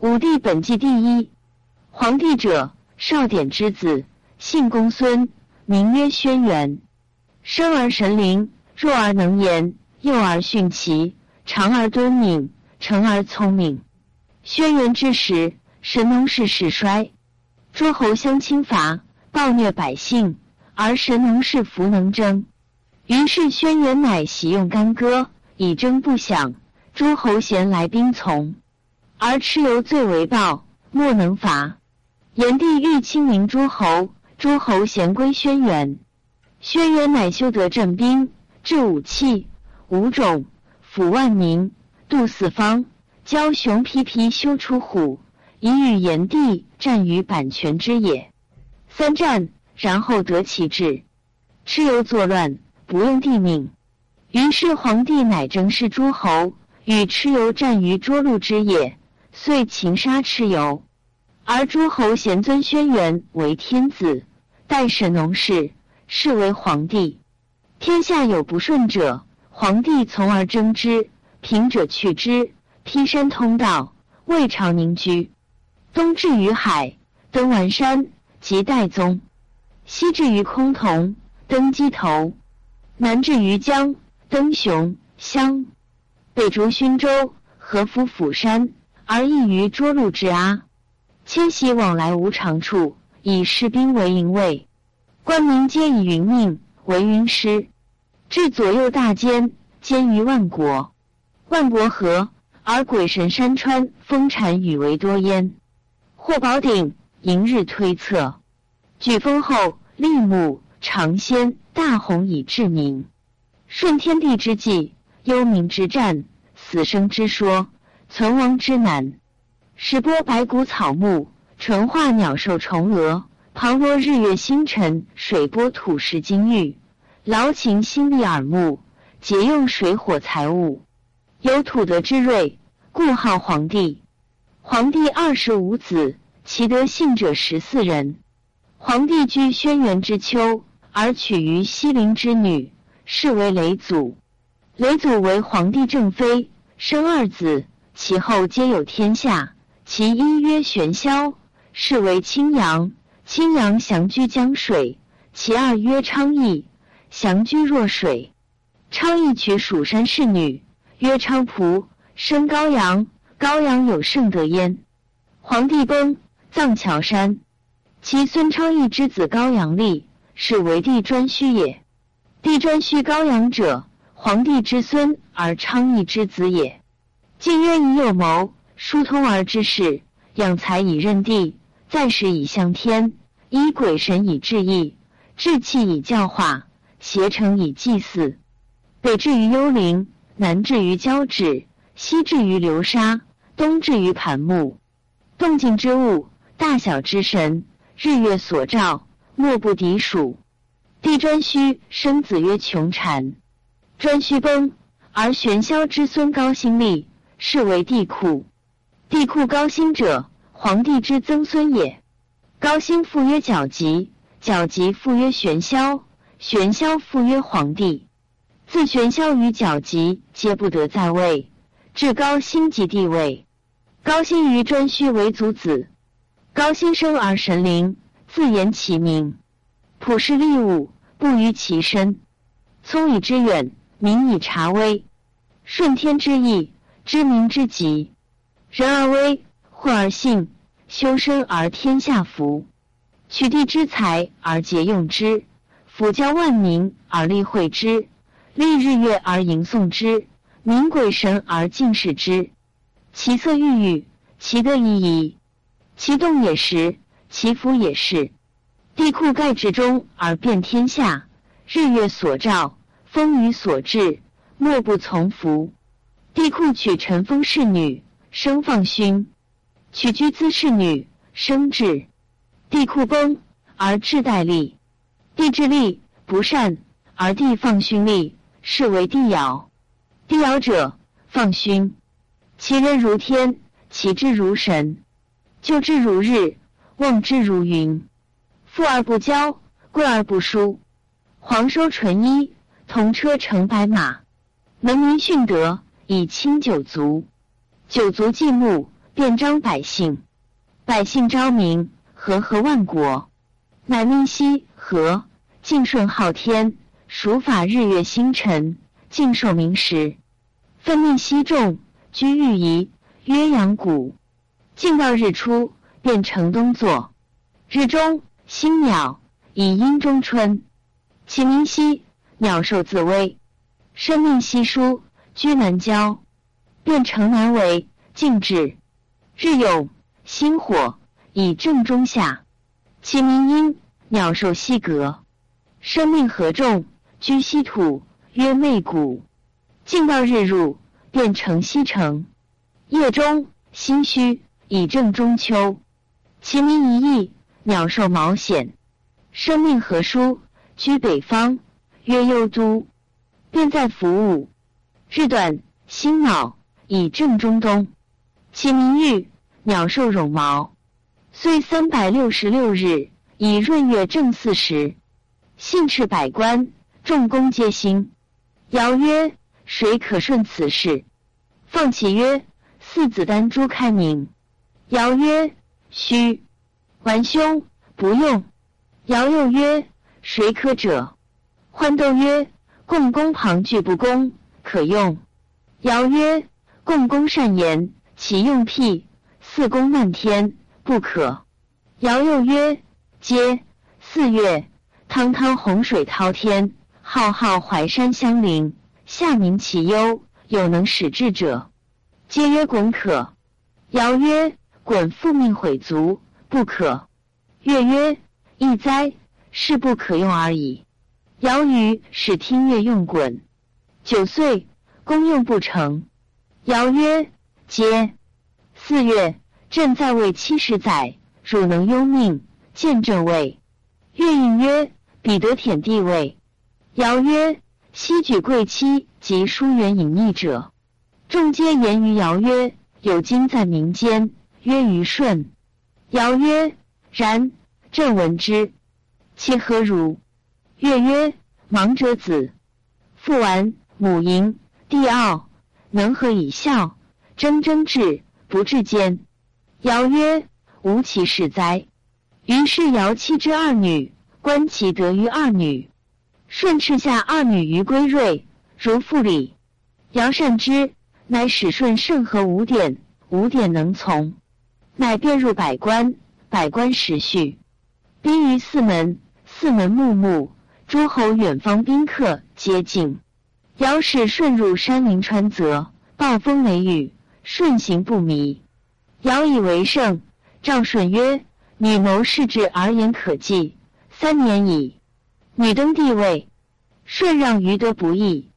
武帝本纪第一。皇帝者，少典之子，姓公孙，名曰轩辕。生而神灵，弱而能言，幼而徇齐，长而敦敏，成而聪明。轩辕之时，神农氏始衰，诸侯相侵伐，暴虐百姓，而神农氏弗能争。于是轩辕乃习用干戈，以征不响。诸侯咸来兵从，而蚩尤最为暴，莫能伐。炎帝欲亲明诸侯，诸侯咸归轩辕。轩辕乃修得镇兵，制武器，五种，抚万民，度四方，教熊皮皮修出虎，以与炎帝战于阪泉之野。三战，然后得其志。蚩尤作乱，不用帝命，于是皇帝乃征视诸侯。与蚩尤战于涿鹿之野，遂擒杀蚩尤。而诸侯咸尊轩辕为天子，代神农氏，是为皇帝。天下有不顺者，皇帝从而征之；平者去之。劈山通道，为朝宁居。东至于海，登完山，即代宗；西至于崆峒，登鸡头；南至于江，登雄乡。北逐勋州，合府釜山，而异于涿鹿之阿。迁徙往来无常处，以士兵为营卫，官民皆以云命为云师。至左右大监，监于万国。万国和，而鬼神山川风产羽为多焉。或宝鼎，迎日推测。举封后，立木长仙，大鸿以治民。顺天地之际。幽冥之战，死生之说，存亡之难。始播白骨草木，纯化鸟兽虫蛾，旁若日月星辰，水波土石金玉，劳勤心力耳目，节用水火财物。有土德之瑞，故号皇帝。皇帝二十五子，其得姓者十四人。皇帝居轩辕之丘，而娶于西陵之女，是为雷祖。雷祖为皇帝正妃，生二子，其后皆有天下。其一曰玄霄，是为青阳，青阳降居江水；其二曰昌邑，降居若水。昌邑娶蜀山氏女，曰昌蒲，生高阳，高阳有圣德焉。皇帝崩，葬乔山。其孙昌邑之子高阳立，是为帝颛顼也。帝颛顼高阳者。皇帝之孙而昌邑之子也。晋曰：以有谋，疏通而知事，养才以任地，在时以向天，依鬼神以治义，志气以教化，邪成以祭祀。北至于幽灵，南至于交趾，西至于流沙，东至于盘木。动静之物，大小之神，日月所照，莫不敌属。帝颛顼生子曰穷禅。颛顼崩，而玄霄之孙高辛立，是为帝喾。帝喾高辛者，皇帝之曾孙也。高辛父曰皎吉，皎吉父曰玄霄，玄霄父曰皇帝。自玄霄与皎吉皆不得在位，至高辛即帝位。高辛于颛顼为祖子。高辛生而神灵，自言其名。普世利物，不于其身。聪以知远。明以察微，顺天之意，知民之急。人而威，惠而信，修身而天下服。取地之财而节用之，辅教万民而立惠之，立日月而迎送之，民鬼神而敬视之。其色郁郁，其德夷夷，其动也时，其服也是。地库盖之中而遍天下，日月所照。风雨所至，莫不从服。帝喾娶陈封氏女，生放勋；娶居资氏女，生智。帝喾崩，而智代立。帝智立不善，而帝放勋立，是为帝尧。帝尧者，放勋。其人如天，其志如神，就之如日，望之如云。富而不骄，贵而不疏，皇收纯一。同车乘白马，能民训德，以清九族。九族祭木，便彰百姓。百姓昭明，和合万国。乃命西和敬顺昊天，数法日月星辰，敬受明时。分命西众居御仪，曰阳谷。敬到日出，便成东坐。日中，星鸟以阴中春。其名兮，鸟兽自危。生命稀疏，居南郊。便城南为静止。日有星火，以正中下。其名因。鸟兽西阁，生命何众？居西土，曰媚谷。静到日入，便成西城。夜中，心虚，以正中秋。其名一意，鸟兽毛显。生命何殊？居北方，曰幽都。便在服务。日短，心恼，以正中东。其名玉，鸟兽绒毛。岁三百六十六日。以闰月正四时，信斥百官，众公皆兴。尧曰：“谁可顺此事？”放启曰：“四子丹朱开明。”尧曰：“须。”完兄不用。尧又曰：“谁可者？”欢斗曰：“共工旁拒不公，可用。”尧曰：“共工善言，其用辟？四公漫天，不可。”尧又曰。皆四月，汤汤洪水滔天，浩浩淮山相邻。下民其忧，有能使治者，皆曰滚可。尧曰：滚复命毁族，不可。乐曰：亦哉，是不可用而已。尧于使听乐用滚。九岁，公用不成。尧曰：皆四月，朕在位七十载，汝能忧命？见朕位，乐应曰：“彼得舔地位。”尧曰：“昔举贵戚及疏远隐匿者，众皆言于尧曰：‘有今在民间。’曰虞舜。尧曰：‘然。’朕闻之。其何如？乐曰：‘盲者子，父完，母淫，弟傲，能和以孝，争争治，不至奸。’尧曰：‘吾其事哉？’于是尧妻之二女，观其德于二女。舜斥下二女于归瑞，如复礼。尧善之，乃使舜甚和五典，五典能从，乃便入百官，百官时序。宾于四门，四门穆穆，诸侯远方宾客皆敬。尧使舜入山林川泽，暴风雷雨，舜行不迷。尧以为胜，召舜曰。女谋事志而言可计，三年矣。女登帝位，舜让于德不义。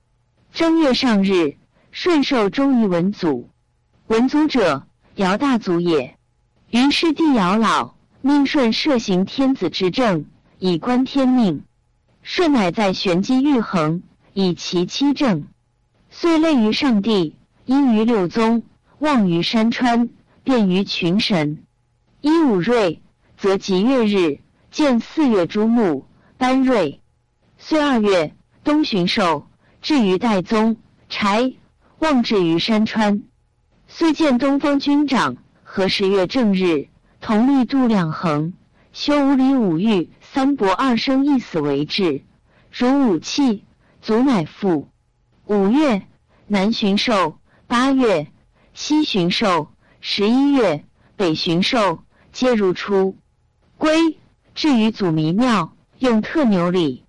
正月上日，舜受终于文祖。文祖者，尧大祖也。于是帝尧老，命舜设行天子之政，以观天命。舜乃在玄机玉衡，以其七政。遂类于上帝，因于六宗，望于山川，便于群神。一五瑞。则吉月日，见四月诸木，班瑞。岁二月，东旬寿，至于代宗，柴望至于山川。遂见东方军长，何十月正日，同历度两横，修五礼五欲三伯二生一死为治。如武器，足乃复。五月，南巡寿；八月，西巡寿；十一月，北巡寿，皆如初。归至于祖弥庙，用特牛礼。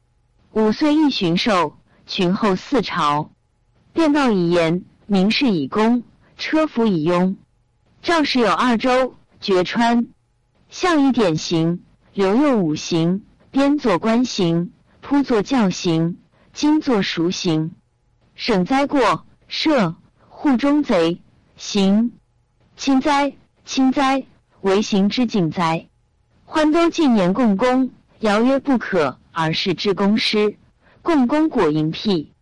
五岁一巡狩，群后四朝。便道以言，明示以公，车服以庸。赵氏有二州，绝川。相以典型，留用五行，边作官行，铺作教刑，今作赎刑。省灾过，赦户中贼，行轻灾，轻灾为刑之尽灾。欢都进言共工，尧曰不可，而是之公师。共工果淫辟。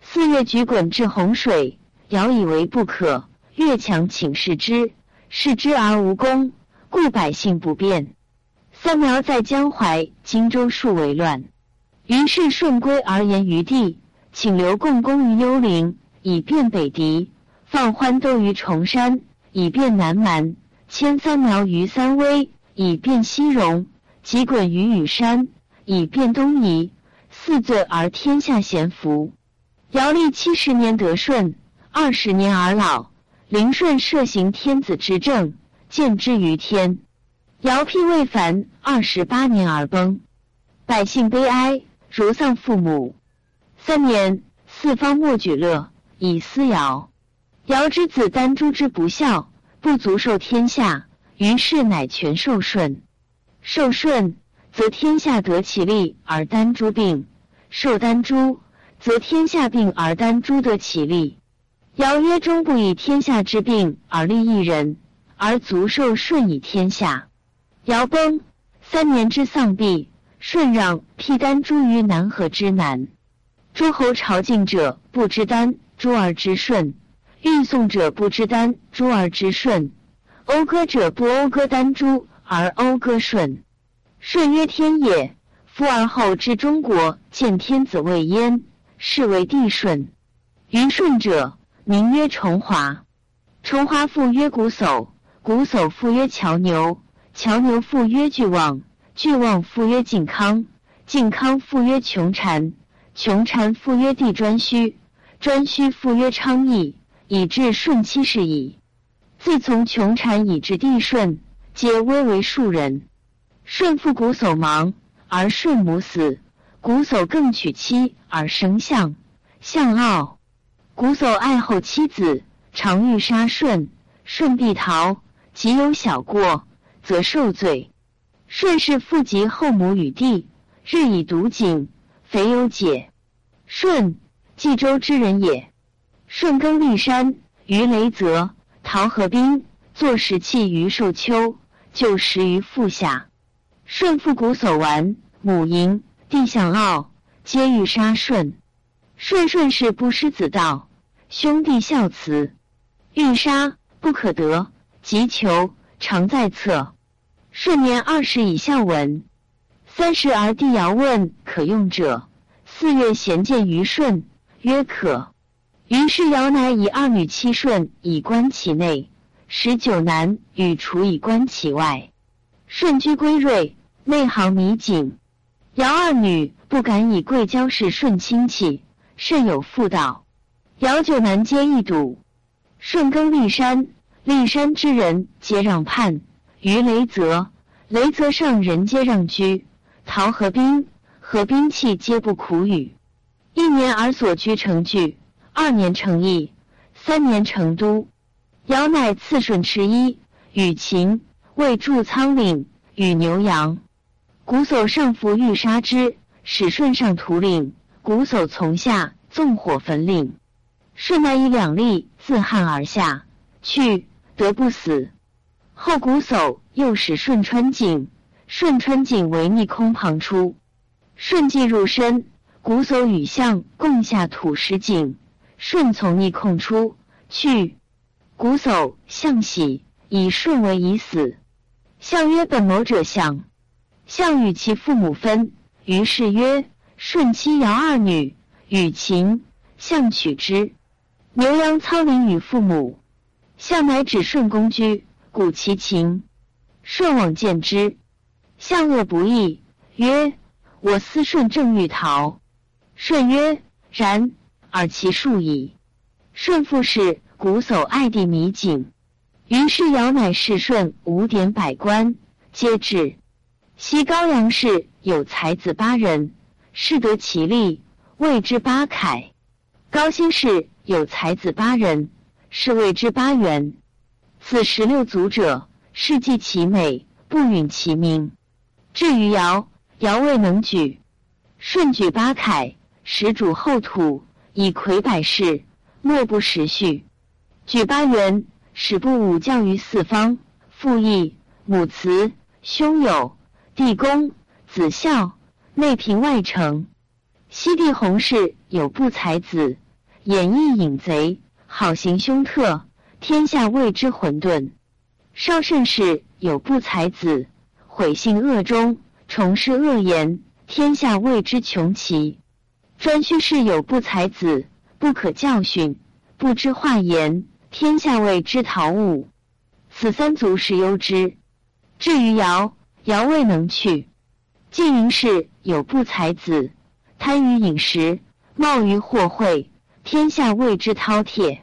四月举滚至洪水，尧以为不可，越强请示之，示之而无功，故百姓不便。三苗在江淮、荆州数为乱，于是顺归而言于地，请留共工于幽陵，以便北狄；放欢都于崇山，以便南蛮。迁三苗于三危，以便西戎；及滚于羽山，以便东夷。四罪而天下咸服。尧历七十年得顺，二十年而老。灵顺摄行天子之政，见之于天。尧辟未凡，二十八年而崩，百姓悲哀，如丧父母。三年，四方莫举乐，以思尧。尧之子丹朱之不孝，不足受天下，于是乃全受顺。受顺，则天下得其利而丹朱病。受丹朱，则天下病而丹朱得其利。尧曰：“终不以天下之病而利一人，而足受顺以天下。”尧崩，三年之丧毕，舜让辟丹朱于南河之南。诸侯朝觐者不知丹朱而知舜，运送者不知丹朱而知舜，讴歌者不讴歌丹朱而讴歌舜。舜曰：“天也。”夫而后知中国，见天子未焉，是为帝舜。虞舜者，名曰重华。重华父曰瞽叟，瞽叟父曰乔牛，乔牛父曰巨望，巨望父曰靖康，靖康父曰穷禅，穷禅父曰帝颛顼，颛顼父曰昌邑，以至舜七世矣。自从穷禅以至帝舜，皆微为庶人。舜父瞽叟亡。而舜母死，瞽叟更娶妻而生相，相傲。瞽叟爱后妻子，常欲杀舜，舜必逃。即有小过，则受罪。舜是父及后母与弟，日以毒井，肥有解。舜，冀州之人也。舜耕历山，于雷泽，陶河滨，作石器于寿丘，就食于腹下。舜父瞽叟完。母嬴、弟相傲，皆欲杀舜。舜顺势不失子道，兄弟孝慈，欲杀不可得，急求常在侧。舜年二十以孝文，三十而弟尧问可用者，四月贤见于舜，曰可。于是尧乃以二女妻舜以观其内，使九男与处以观其外。舜居归瑞，内行弥谨。尧二女不敢以贵交事舜亲戚，甚有妇道。尧九男皆一睹。舜耕历山，历山之人皆让畔。于雷泽，雷泽上人皆让居。陶河滨，河滨气皆不苦语。一年而所居成聚，二年成邑，三年成都。尧乃赐舜赤衣，与秦为筑仓岭，与牛羊。瞽叟上服欲杀之，使舜上屠岭。瞽叟从下，纵火焚岭。舜乃以两力自汉而下，去得不死。后瞽叟又使顺穿井，顺穿井为逆空旁出。顺既入深，瞽叟与象共下土石井。舜从逆空出，去。瞽叟向喜，以舜为已死。象曰：“本谋者象。”项与其父母分，于是曰：“舜妻尧二女，与秦。”项取之。牛羊操领与父母，项乃指舜公居，古其情。舜往见之，项恶不义，曰：“我思舜正欲逃。”舜曰：“然，尔其数矣。”舜父是瞽叟爱弟弥谨，于是尧乃侍舜五典百官，皆至。西高阳氏有才子八人，士得其利，谓之八楷。高辛氏有才子八人，是谓之八元。此十六族者，世记其美，不允其名。至于尧，尧未能举。舜举八楷，始主后土，以魁百世，莫不时序。举八元，始不武将于四方，父义母慈，兄友。弟恭子孝，内平外成。西帝弘氏有不才子，演义隐贼，好行凶特，天下谓之混沌。少慎氏有不才子，毁性恶忠，从事恶言，天下谓之穷奇。颛顼氏有不才子，不可教训，不知化言，天下谓之陶物。此三族是忧之。至于尧，尧未能去。晋云氏有不才子，贪于饮食，冒于祸会，天下谓之饕餮。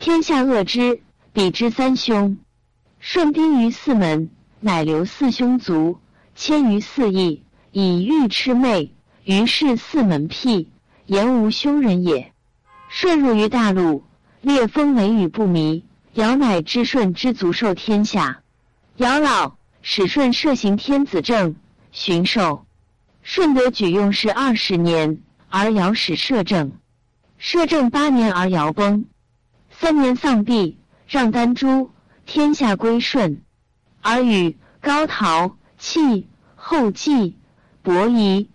天下恶之，彼之三凶。顺兵于四门，乃留四兄卒，迁于四邑，以御魑魅。于是四门辟，言无凶人也。顺入于大陆，烈风雷雨不迷。尧乃知顺之足，受天下。尧老，使顺摄行天子政，巡狩。顺德举用事二十年，而尧使摄政。摄政八年而尧崩。三年丧毕，让丹朱，天下归顺。而与高陶、契、后继、伯夷、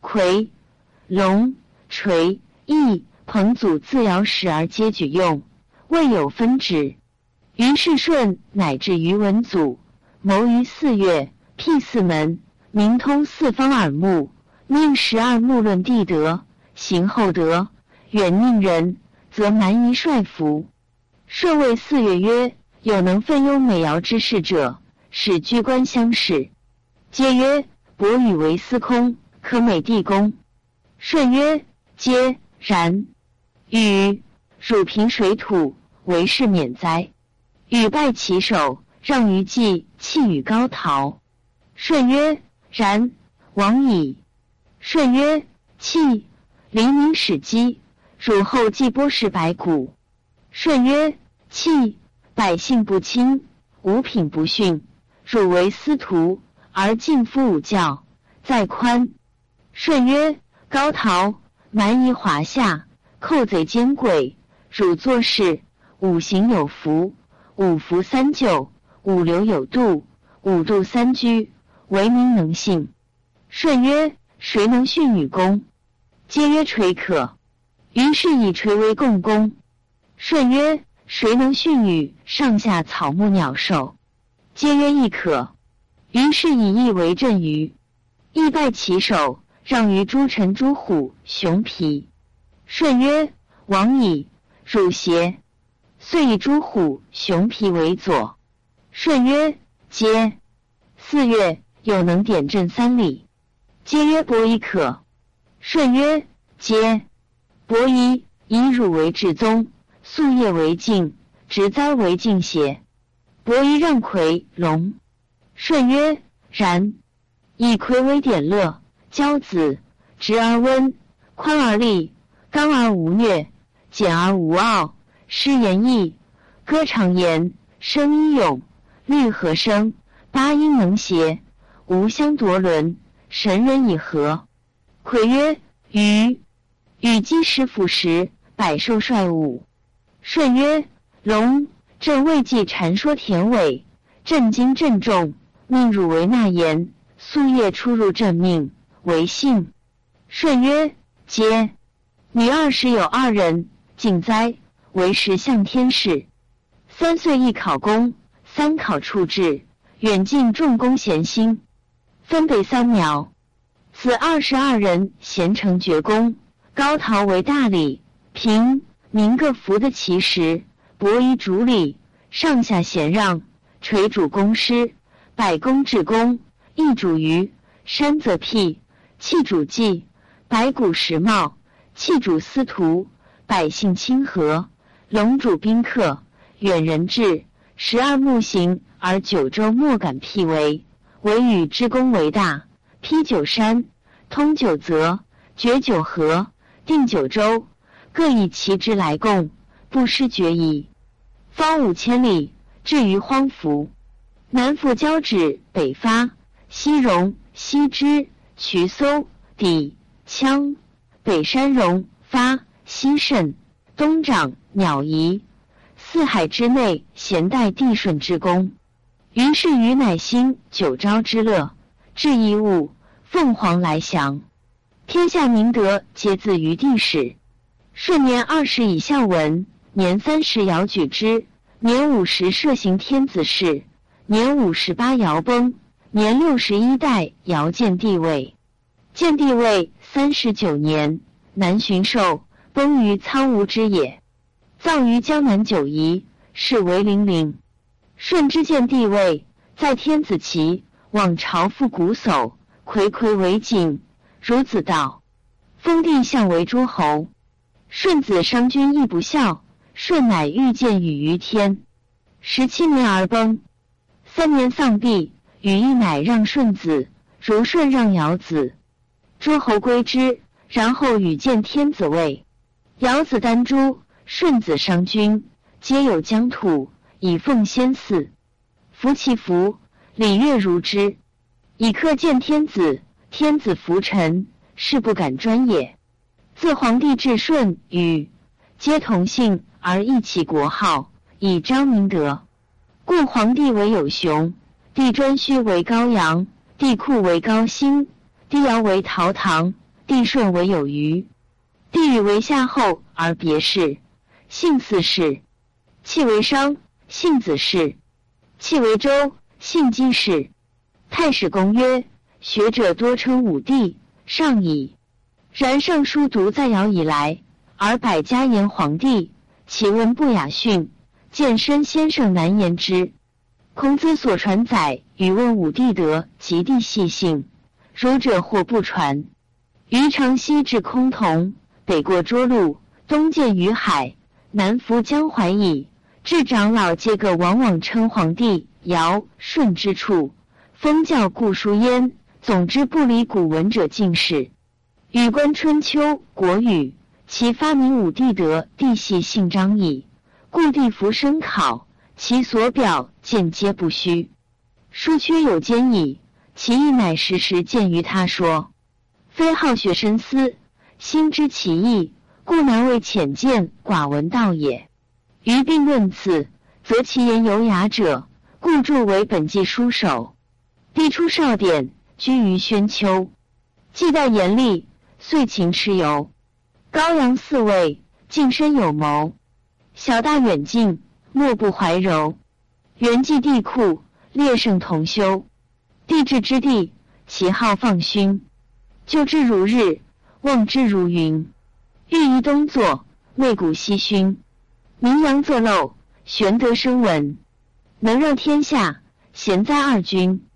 夔、龙、垂、义、彭祖自尧始而皆举用，未有分止。于是顺乃至于文祖，谋于四月，辟四门。明通四方耳目，命十二目论地德，行厚德，远佞人，则蛮夷率服。顺谓四月曰：“有能奋优美尧之士者，使居官相视。”皆曰：“伯与为司空，可美地公。”顺曰：“皆然。”禹汝平水土，为是免灾。禹拜其首，让于季，弃与高陶。顺曰。然，王矣。舜曰：“弃，黎民始饥，汝后继波食百谷。”舜曰：“弃，百姓不亲，五品不逊。汝为司徒，而敬夫五教，在宽。”舜曰：“高陶蛮夷华夏，寇贼奸诡，汝做事，五行有福，五福三就，五流有度，五度三居。”为民能信。舜曰：“谁能训女工？”皆曰：“垂可。”于是以垂为共工。舜曰：“谁能训女上下草木鸟兽？”皆曰：“亦可。”于是以义为镇于。义拜其首，让于诸臣诸虎熊皮。舜曰：“王矣，汝邪？”遂以诸虎熊皮为左。舜曰：“皆。”四月。有能点阵三里，皆曰伯亦可。舜曰：皆。伯夷以汝为至宗，夙夜为敬，植栽为敬邪？伯夷让夔、龙。舜曰：然。以夔为典乐，骄子，直而温，宽而利，刚而无虐，简而无傲，诗言义，歌长言，声依咏，律和声，八音能谐，无相夺伦，神人以和。夔曰：“禹。”禹击石斧时，百兽率舞。舜曰：“龙。”朕未记禅说田尾，震惊震重，命汝为纳言。夙夜出入朕命，为幸。舜曰：“皆。”女二十有二人，敬哉！为时向天士。三岁一考功，三考处置，远近重功贤心。分北三苗，此二十二人贤成绝功。高陶为大礼，平民各服的其实。伯夷主礼，上下贤让。垂主公师，百公至公。义主于山则辟，弃主祭，百谷时茂。弃主司徒，百姓亲和。龙主宾客，远人至。十二木行而九州莫敢辟为。唯与之功为大，披九山，通九泽，绝九河，定九州，各以其之来贡，不失决矣。方五千里，至于荒服。南复交趾，北发，西戎，西支，渠搜，氐，羌，北山戎，发，西甚，东长，鸟夷。四海之内，咸待帝舜之功。于是禹乃兴九朝之乐，至义物，凤凰来翔，天下明德皆自于帝始。顺年二十以孝文，年三十尧举之，年五十摄行天子事，年五十八尧崩，年六十一代尧建帝位。建帝位三十九年，南巡狩，崩于苍梧之野，葬于江南九夷，是为陵陵。舜之见帝位，在天子旗，往朝复鼓叟，睽睽为景。孺子道：“封帝相为诸侯。”舜子商君亦不孝，舜乃欲见禹于天。十七年而崩。三年丧毕，禹亦乃让舜子，如舜让尧子。诸侯归之，然后禹见天子位。尧子丹朱，舜子商君，皆有疆土，以奉先祀。服其服，礼乐如之。以克见天子，天子服臣，是不敢专也。自皇帝至舜、禹，皆同姓而异其国号，以彰明德。故皇帝为有熊，帝颛顼为高阳，帝喾为高辛，帝尧为陶唐，帝舜为有虞，帝禹为夏后而别氏，姓四氏。气为商，姓子氏。气为周，姓姬氏。太史公曰：学者多称武帝，上矣。然尚书读在尧以来，而百家言皇帝，其文不雅训，见身先生难言之。孔子所传载，与问武帝德及帝细性，儒者或不传。于长西至崆峒，北过涿鹿，东见于海，南浮江淮矣。至长老皆各往往称皇帝尧舜之处，封教故书焉。总之不离古文者尽是。与观春秋国语，其发明武帝德，帝系姓张矣。故帝服申考，其所表见皆不虚。书缺有间矣，其意乃时时见于他说。非好学深思，心知其意，故难为浅见寡闻道也。于并论此，则其言有雅者，故著为本纪书首。帝出少典，居于宣丘，既代严厉。遂秦蚩尤，高阳四位，近身有谋，小大远近，莫不怀柔。元纪帝喾，列圣同修，帝制之地，其号放勋，就之如日，望之如云。欲移东作，魏古西勋，名扬作漏，玄德生闻，能让天下，贤哉二君。